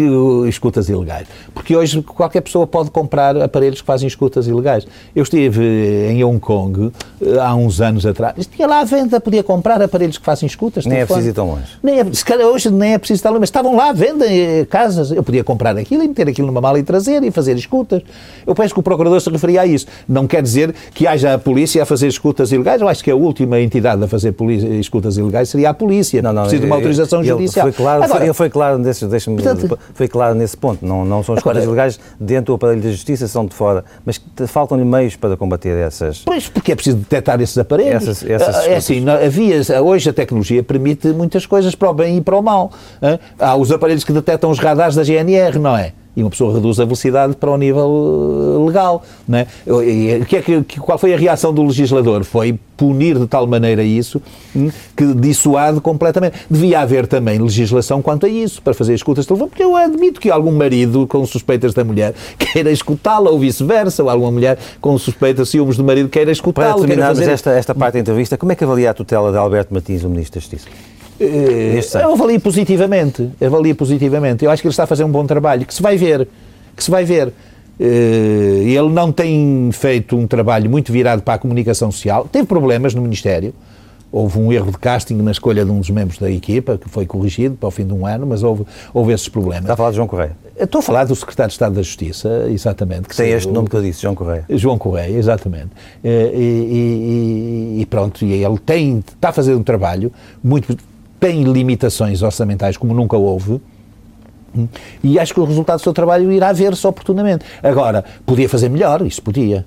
B: escutas ilegais? Porque hoje qualquer pessoa pode comprar aparelhos que fazem escutas ilegais. Eu estive em Hong Kong eh, há uns anos atrás. Tinha lá à venda, podia comprar aparelhos que fazem escutas.
A: Nem é preciso ir tão longe.
B: Nem é, se calhar hoje nem é preciso estar longe, mas estavam lá à venda em casas. Eu podia comprar aquilo e meter aquilo numa mala e trazer e fazer escutas. Eu penso que o Procurador se referia a isso. Não quer dizer que haja a polícia a fazer escutas ilegais. Eu acho que a última entidade a fazer escutas ilegais seria a polícia. Não, não, Precisa de uma autorização judicial.
A: Foi claro, Agora, ele foi claro nesse, portanto, foi claro nesse ponto. Não, não são escutas ilegais dentro do aparelho da justiça, são de fora. Mas faltam-lhe meios para combater essas.
B: Pois, porque é preciso detectar esses aparelhos. Essas, essas ah, é assim, havia, hoje a tecnologia permite muitas coisas para o bem e para o mal. Há os aparelhos que detectam os radares da GNR, não é? E uma pessoa reduz a velocidade para o nível eh, legal. Não é? E, que é que, qual foi a reação do legislador? Foi punir de tal maneira isso hum, que dissuade completamente. Devia haver também legislação quanto a isso, para fazer escutas de telefone, porque eu admito que algum marido com suspeitas da mulher (laughs) queira escutá-la, ou vice-versa, ou alguma mulher com suspeitas, ciúmes do marido queira escutá-la.
A: Para terminarmos fazer... esta, esta parte da entrevista, como é que avalia a tutela de Alberto Martins, o Ministro da Justiça?
B: Eu avalio positivamente, avalio positivamente. Eu acho que ele está a fazer um bom trabalho, que se vai ver, que se vai ver. Eh, ele não tem feito um trabalho muito virado para a comunicação social. Teve problemas no Ministério. Houve um erro de casting na escolha de um dos membros da equipa, que foi corrigido para o fim de um ano, mas houve, houve esses problemas.
A: Está a falar de João Correia?
B: Estou a falar do Secretário de Estado da Justiça, exatamente.
A: Que tem este o, nome que eu disse, João Correia.
B: João Correia, exatamente. Eh, e, e, e, pronto, e ele tem, está a fazer um trabalho muito tem limitações orçamentais como nunca houve, e acho que o resultado do seu trabalho irá ver-se oportunamente. Agora, podia fazer melhor, isso podia.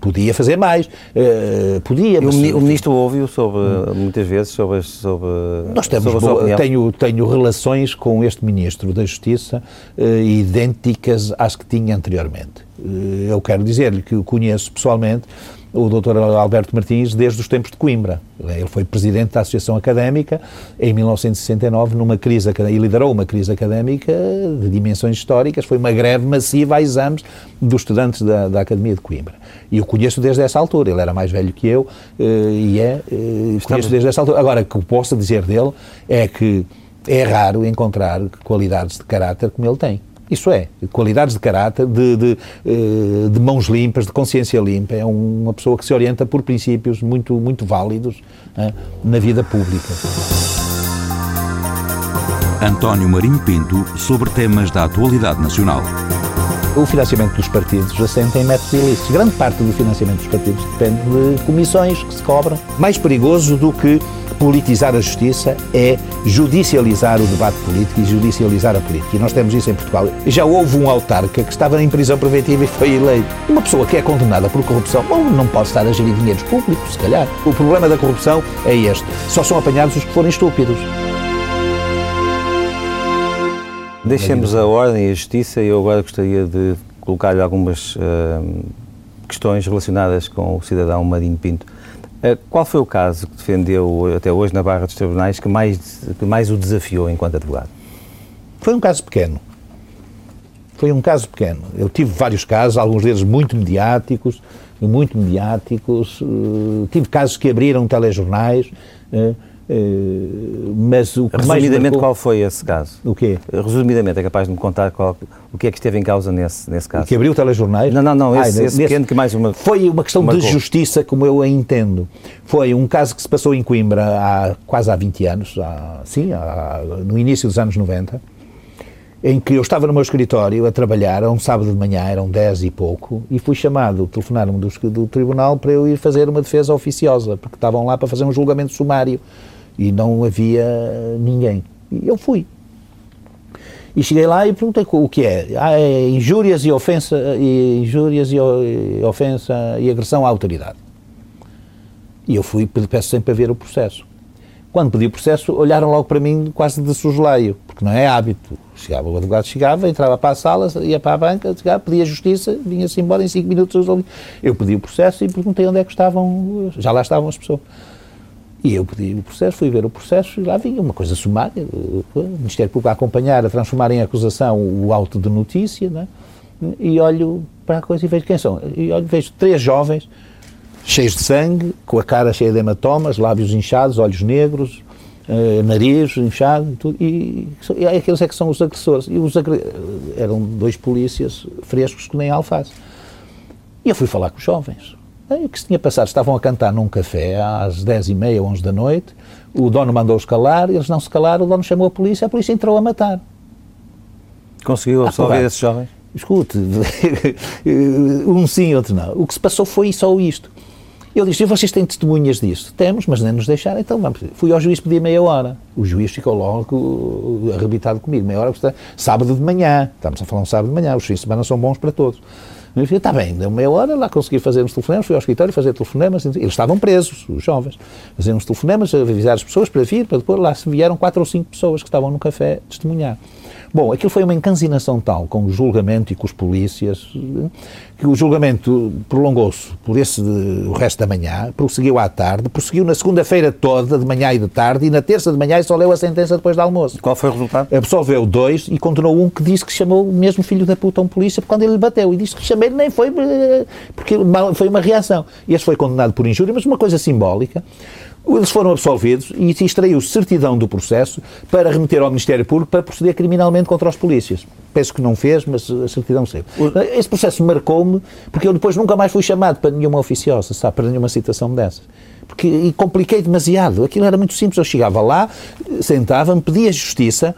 B: Podia fazer mais, uh, podia.
A: Mas, o, ministro ouve-o sobre, muitas vezes sobre, sobre
B: Nós temos sobre tenho, tenho relações com este ministro da Justiça uh, idênticas às que tinha anteriormente. Uh, eu quero dizer-lhe que o conheço pessoalmente o Dr. Alberto Martins desde os tempos de Coimbra. Ele foi presidente da Associação Académica em 1969, numa crise, e liderou uma crise académica de dimensões históricas. Foi uma greve massiva a exames dos estudantes da, da Academia de Coimbra. E o conheço desde essa altura. Ele era mais velho que eu eh, e é, eh, conheço desde essa altura. Agora, o que posso dizer dele é que é raro encontrar qualidades de caráter como ele tem. Isso é, qualidades de caráter, de, de, eh, de, mãos limpas, de consciência limpa. É uma pessoa que se orienta por princípios muito, muito válidos né, na vida pública.
C: António Marinho Pinto sobre temas da atualidade nacional.
B: O financiamento dos partidos assenta em métodos ilícitos. Grande parte do financiamento dos partidos depende de comissões que se cobram. Mais perigoso do que politizar a justiça é judicializar o debate político e judicializar a política. E nós temos isso em Portugal. Já houve um autarca que estava em prisão preventiva e foi eleito. Uma pessoa que é condenada por corrupção não pode estar a gerir dinheiros públicos, se calhar. O problema da corrupção é este. Só são apanhados os que forem estúpidos.
A: Deixemos a ordem e a justiça eu agora gostaria de colocar-lhe algumas uh, questões relacionadas com o cidadão Marinho Pinto. Uh, qual foi o caso que defendeu até hoje na barra dos tribunais que mais, que mais o desafiou enquanto advogado?
B: Foi um caso pequeno. Foi um caso pequeno. Eu tive vários casos, alguns deles muito mediáticos, muito mediáticos. Uh, tive casos que abriram telejornais.
A: Eh, mas o que Resumidamente, marcou... qual foi esse caso?
B: O quê?
A: Resumidamente, é capaz de me contar qual, o que é que esteve em causa nesse, nesse caso?
B: O que abriu telejornais?
A: Não, não, não, esse, Ai, esse nesse... pequeno que mais uma...
B: Foi uma questão marcou. de justiça, como eu a entendo. Foi um caso que se passou em Coimbra há quase há 20 anos, há, sim, há, no início dos anos 90, em que eu estava no meu escritório a trabalhar, a um sábado de manhã, eram 10 e pouco, e fui chamado, telefonaram-me do, do tribunal para eu ir fazer uma defesa oficiosa, porque estavam lá para fazer um julgamento sumário e não havia ninguém. E eu fui. E cheguei lá e perguntei o que é. Ah, é injúrias e ofensa, e injúrias e ofensa e agressão à autoridade. E eu fui, peço sempre para ver o processo. Quando pedi o processo, olharam logo para mim quase de sujoleio, porque não é hábito. Chegava, o advogado chegava, entrava para a sala, ia para a banca, chegava, pedia justiça, vinha-se embora em 5 minutos. Eu pedi o processo e perguntei onde é que estavam, já lá estavam as pessoas. E eu pedi o processo, fui ver o processo e lá vinha uma coisa sumária, o Ministério Público a acompanhar, a transformar em acusação o auto de notícia, né? e olho para a coisa e vejo quem são. E olho, vejo três jovens, cheios de sangue, com a cara cheia de hematomas, lábios inchados, olhos negros, uh, nariz inchado, tudo, e, e aqueles é que são os agressores. E os agre... eram dois polícias frescos que nem alface. E eu fui falar com os jovens. O que se tinha passado? Estavam a cantar num café às 10h30, 11 da noite, o dono mandou-os calar, eles não se calaram, o dono chamou a polícia, a polícia entrou a matar.
A: Conseguiu absolver esses jovens?
B: Escute, (laughs) um sim, outro não. O que se passou foi só isto. Eu disse, vocês têm testemunhas disto? Temos, mas nem nos deixaram, então vamos. Fui ao juiz pedir meia hora. O juiz ficou logo arrebitado comigo. Meia hora, sábado de manhã. Estamos a falar um sábado de manhã, os fins de semana são bons para todos. Eu disse, está bem, deu meia hora, lá consegui fazer uns telefonemas, fui ao escritório fazer telefonemas. Eles estavam presos, os jovens. Fazer uns telefonemas, avisar as pessoas para vir, para depois lá se vieram quatro ou cinco pessoas que estavam no café testemunhar. Bom, aquilo foi uma encanzinação tal com o julgamento e com os polícias que o julgamento prolongou-se por esse o resto da manhã, prosseguiu à tarde, prosseguiu na segunda-feira toda, de manhã e de tarde, e na terça de manhã só leu a sentença depois do almoço.
A: Qual foi o resultado?
B: Absolveu dois e condenou um que disse que chamou o mesmo filho da puta a um polícia quando ele lhe bateu. E disse que chamei nem foi eh, porque foi uma reação. E esse foi condenado por injúria, mas uma coisa simbólica. Eles foram absolvidos e extraiu certidão do processo para remeter ao Ministério Público para proceder criminalmente contra os polícias. Penso que não fez, mas a certidão saiu. Esse processo marcou-me, porque eu depois nunca mais fui chamado para nenhuma oficiosa, sabe, para nenhuma citação dessas. Porque, e compliquei demasiado. Aquilo era muito simples. Eu chegava lá, sentava-me, pedia justiça,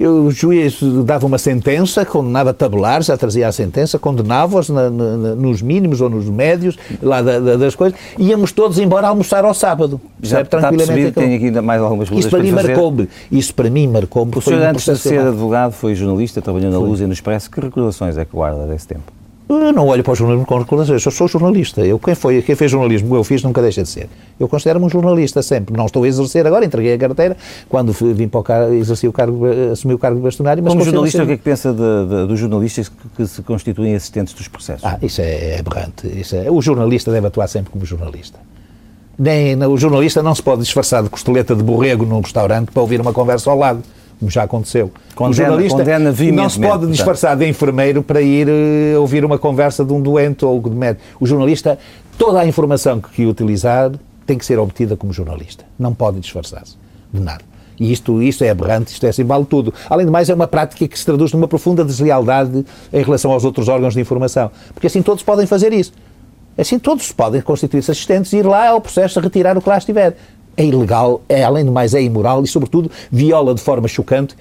B: o juiz dava uma sentença, condenava tabular, já trazia a sentença, condenava-os nos mínimos ou nos médios lá da, da, das coisas, íamos todos embora almoçar ao sábado.
A: Já está tranquilamente. tem aqui ainda mais algumas
B: Isso para mim marcou-me. Isso para mim marcou-me.
A: O senhor, antes de ser advogado, foi jornalista, trabalhou na Luz e no Expresso. Que recordações é que guarda desse tempo?
B: Eu não olho para o jornalismo com recordações, eu sou jornalista. Eu, quem, foi, quem fez jornalismo, eu fiz, nunca deixa de ser. Eu considero-me um jornalista sempre. Não estou a exercer agora, entreguei a carteira, quando vim para o cargo, exerci o cargo, assumi o cargo de bastonário.
A: Mas Como jornalista, o que é que pensa de, de, dos jornalistas que, que, se constituem assistentes dos processos?
B: Ah, isso é, é aberrante. Isso é, o jornalista deve atuar sempre como jornalista. Nem, o jornalista não se pode disfarçar de costeleta de borrego num restaurante para ouvir uma conversa ao lado como já aconteceu. Condena, o jornalista condena não se pode disfarçar de enfermeiro para ir uh, ouvir uma conversa de um doente ou de médico. O jornalista, toda a informação que utilizar tem que ser obtida como jornalista. Não pode disfarçar-se de nada. E isto, isto é aberrante, isto é assim, vale tudo. Além de mais, é uma prática que se traduz numa profunda deslealdade em relação aos outros órgãos de informação. Porque assim todos podem fazer isso. Assim todos podem constituir-se assistentes e ir lá ao processo retirar o que lá estiver é ilegal, é além do mais é imoral e, sobretudo, viola de forma chocante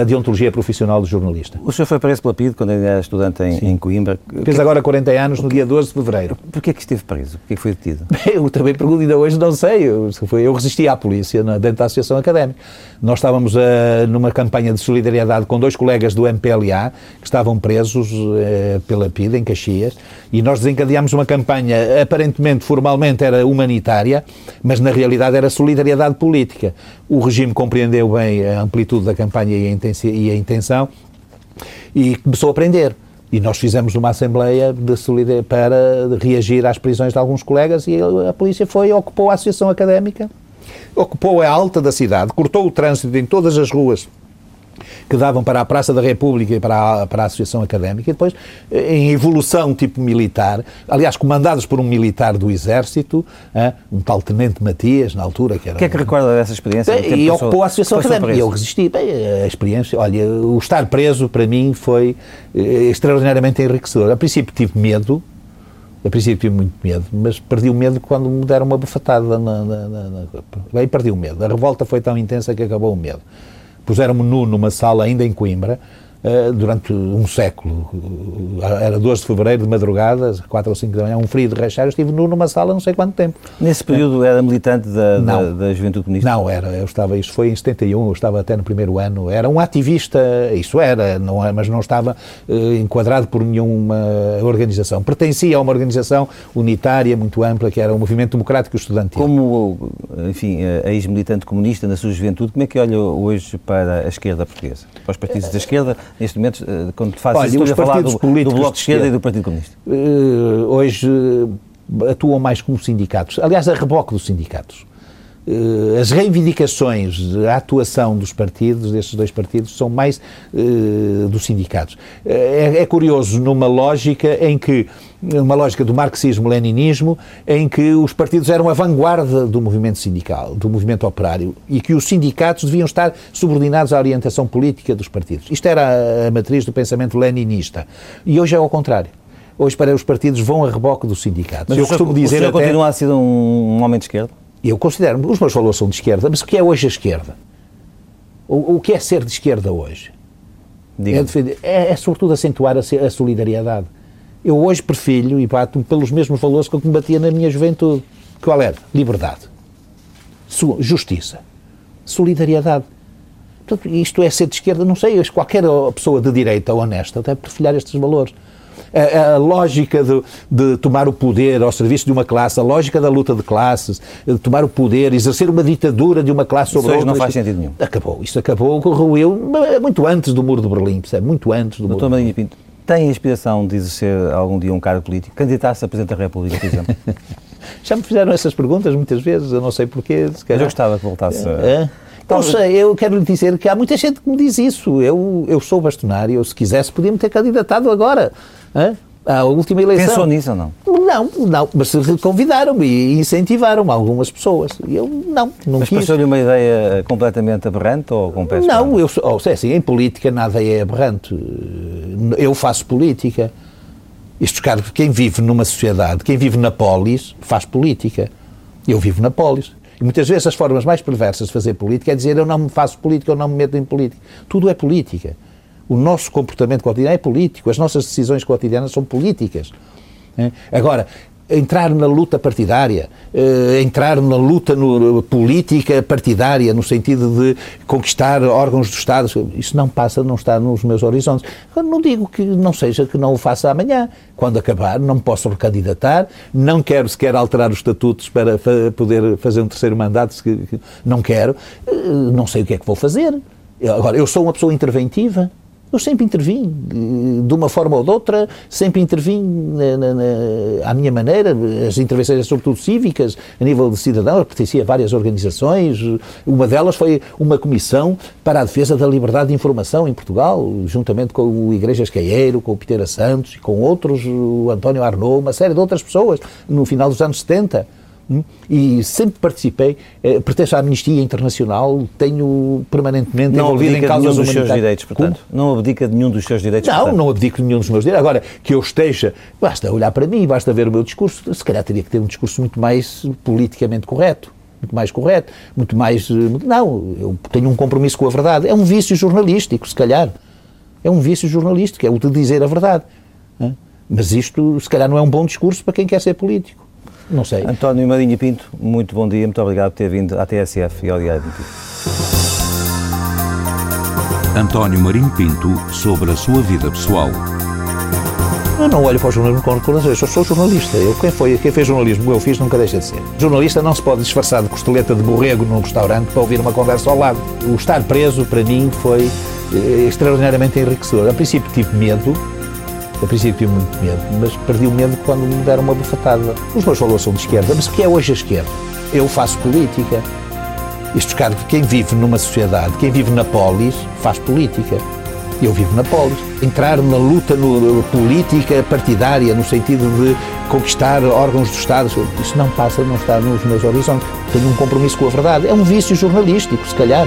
B: a deontologia profissional do jornalista.
A: O senhor foi preso pela PID quando era estudante em, em Coimbra.
B: Fez que... agora 40 anos, no dia 12 de fevereiro.
A: Porquê é que esteve preso? Porquê é que foi detido? (laughs)
B: Eu também pergunto, ainda hoje não sei. Eu, eu resisti à polícia dentro da Associação Académica. Nós estávamos uh, numa campanha de solidariedade com dois colegas do MPLA que estavam presos uh, pela PID em Caxias e nós desencadeámos uma campanha aparentemente, formalmente era humanitária, mas na realidade era solidariedade política. O regime compreendeu bem a amplitude da campanha e a intenção e começou a prender. E nós fizemos uma assembleia para reagir às prisões de alguns colegas e a polícia foi, ocupou a associação académica, ocupou a alta da cidade, cortou o trânsito em todas as ruas que davam para a Praça da República e para a, para a Associação Académica, e depois, em evolução tipo militar, aliás, comandados por um militar do Exército, um tal Tenente Matias, na altura. Que era,
A: o que é que recorda dessa experiência?
B: E ocupou a Associação Académica. E eu resisti. Bem, a experiência, olha, o estar preso para mim foi eh, extraordinariamente enriquecedor. A princípio tive medo, a princípio tive muito medo, mas perdi o medo quando me deram uma bufatada na, na, na, na... Bem, perdi o medo. A revolta foi tão intensa que acabou o medo puseram-me nu numa sala ainda em Coimbra, durante um século. Era 12 de fevereiro, de madrugada, 4 ou 5 da manhã, um frio de rachar. Eu estive nu numa sala não sei quanto tempo.
A: Nesse período era militante da, da, da, Juventude Comunista?
B: Não, era. Eu estava, isso foi em 71, eu estava até no primeiro ano. Era um ativista, isso era, não, é, mas não estava uh, enquadrado por nenhuma organização. Pertencia a uma organização unitária, muito ampla, que era o Movimento Democrático Estudantil.
A: Como, enfim, ex-militante comunista na sua juventude, como é que olha hoje para a esquerda portuguesa? Para os partidos da esquerda, neste momento, eh, quando faz Olha, isso, estou a falar do, do Bloco de Esquerda e do Partido Comunista.
B: Uh, hoje uh, atuam mais como sindicatos. Aliás, a reboque dos sindicatos. Uh, as reivindicações, a atuação dos partidos, destes dois partidos, são mais dos sindicatos. É, é curioso, numa lógica em que uma lógica do marxismo-leninismo, em que os partidos eram a vanguarda do movimento sindical, do movimento operário, e que os sindicatos deviam estar subordinados à orientação política dos partidos. Isto era a matriz do pensamento leninista. E hoje é ao contrário. Hoje, para os partidos, vão a reboque dos sindicatos.
A: Mas eu costumo dizer. O senhor até, continua a ser um, um homem de esquerda?
B: Eu considero, os meus valores são de esquerda, mas o que é hoje a esquerda? O, o que é ser de esquerda hoje? É, defender, é, é, sobretudo acentuar a, a solidariedade eu hoje prefiro e bato pelos mesmos valores que eu combatia na minha juventude. Qual era? Liberdade, justiça, solidariedade. Portanto, isto é ser de esquerda, não sei, qualquer pessoa de direita honesta deve perfilhar estes valores. A, a, lógica de, de, tomar o poder ao serviço de uma classe, a lógica da luta de classes, de tomar o poder, exercer uma ditadura de uma classe sobre outra.
A: Não faz sentido nenhum.
B: Acabou. Isso acabou, ruiu muito antes do Muro de Berlim, percebe? Muito antes do
A: Doutor
B: Muro de Berlim.
A: Pinto, tem a inspiração de exercer algum dia um cargo político? Candidatar-se a Presidente da República, por exemplo? (laughs)
B: Já me fizeram essas perguntas muitas vezes, eu não sei porquê. Se
A: Mas eu gostava que voltasse a... É?
B: Não sei, eu quero lhe dizer que há muita gente que me diz isso. Eu, eu sou bastonário, eu, se quisesse podia-me ter candidatado agora. Hã? a última eleição.
A: Pensou nisso ou não?
B: Não, não, mas convidaram-me e incentivaram-me algumas pessoas. Eu não, não
A: mas quis. Pareceu-lhe uma ideia completamente aberrante ou com pés
B: Não, eu sou, oh, assim, em política nada é aberrante. Eu faço política. Isto, cara, quem vive numa sociedade, quem vive na polis, faz política. Eu vivo na polis. E muitas vezes as formas mais perversas de fazer política é dizer eu não me faço política, eu não me meto em política. Tudo é política. O nosso comportamento cotidiano é político, as nossas decisões cotidianas são políticas. Agora, entrar na luta partidária, uh, entrar na luta no, política partidária, no sentido de conquistar órgãos do Estado, isso não passa, não está nos meus horizontes. não digo que não seja que não o faça amanhã. Quando acabar, não posso recandidatar, não quero sequer alterar os estatutos para poder fazer um terceiro mandato, não quero, uh, não sei o que é que vou fazer. Agora, eu sou uma pessoa interventiva, eu sempre intervim, de uma forma ou de outra, sempre intervim na, na, na, à minha maneira, as intervenções sobretudo cívicas, a nível de cidadão, eu pertencia a várias organizações, uma delas foi uma comissão para a defesa da liberdade de informação em Portugal, juntamente com o Igrejas Caieiro, com o Piteira Santos, com outros, o António Arnaud, uma série de outras pessoas, no final dos anos 70. Hum? E sempre participei, eh, pertenço à Amnistia Internacional, tenho permanentemente
A: não
B: envolvido em causas
A: dos seus direitos, portanto. Como? Não abdica de nenhum dos seus direitos.
B: Não,
A: portanto.
B: não abdico de nenhum dos meus direitos. Agora, que eu esteja, basta olhar para mim, basta ver o meu discurso, se calhar teria que ter um discurso muito mais politicamente correto muito mais correto, muito mais. Eh, não, eu tenho um compromisso com a verdade. É um vício jornalístico, se calhar. É um vício jornalístico, é o de dizer a verdade. Mas isto, se calhar, não é um bom discurso para quem quer ser político. Não sei.
A: António Marinho Pinto, muito bom dia, muito obrigado por ter vindo à TSF e ao Diário de
C: António Marinho Pinto sobre a sua vida pessoal.
B: Eu não olho para o jornalismo com recordações, eu sou jornalista. Eu, quem, foi, quem fez jornalismo, eu fiz, nunca deixa de ser. Jornalista não se pode disfarçar de costeleta de borrego num restaurante para ouvir uma conversa ao lado. O estar preso, para mim, foi eh, extraordinariamente enriquecedor. A princípio tive medo, a princípio muito medo, mas perdi o medo quando me deram uma bufetada. Os meus valores são de esquerda, mas o que é hoje a esquerda? Eu faço política. Isto, cara, quem vive numa sociedade, quem vive na polis, faz política. Eu vivo na polis. Entrar na luta no, política partidária, no sentido de conquistar órgãos do Estado, isso não passa, não está nos meus horizontes. Tenho um compromisso com a verdade. É um vício jornalístico, se calhar.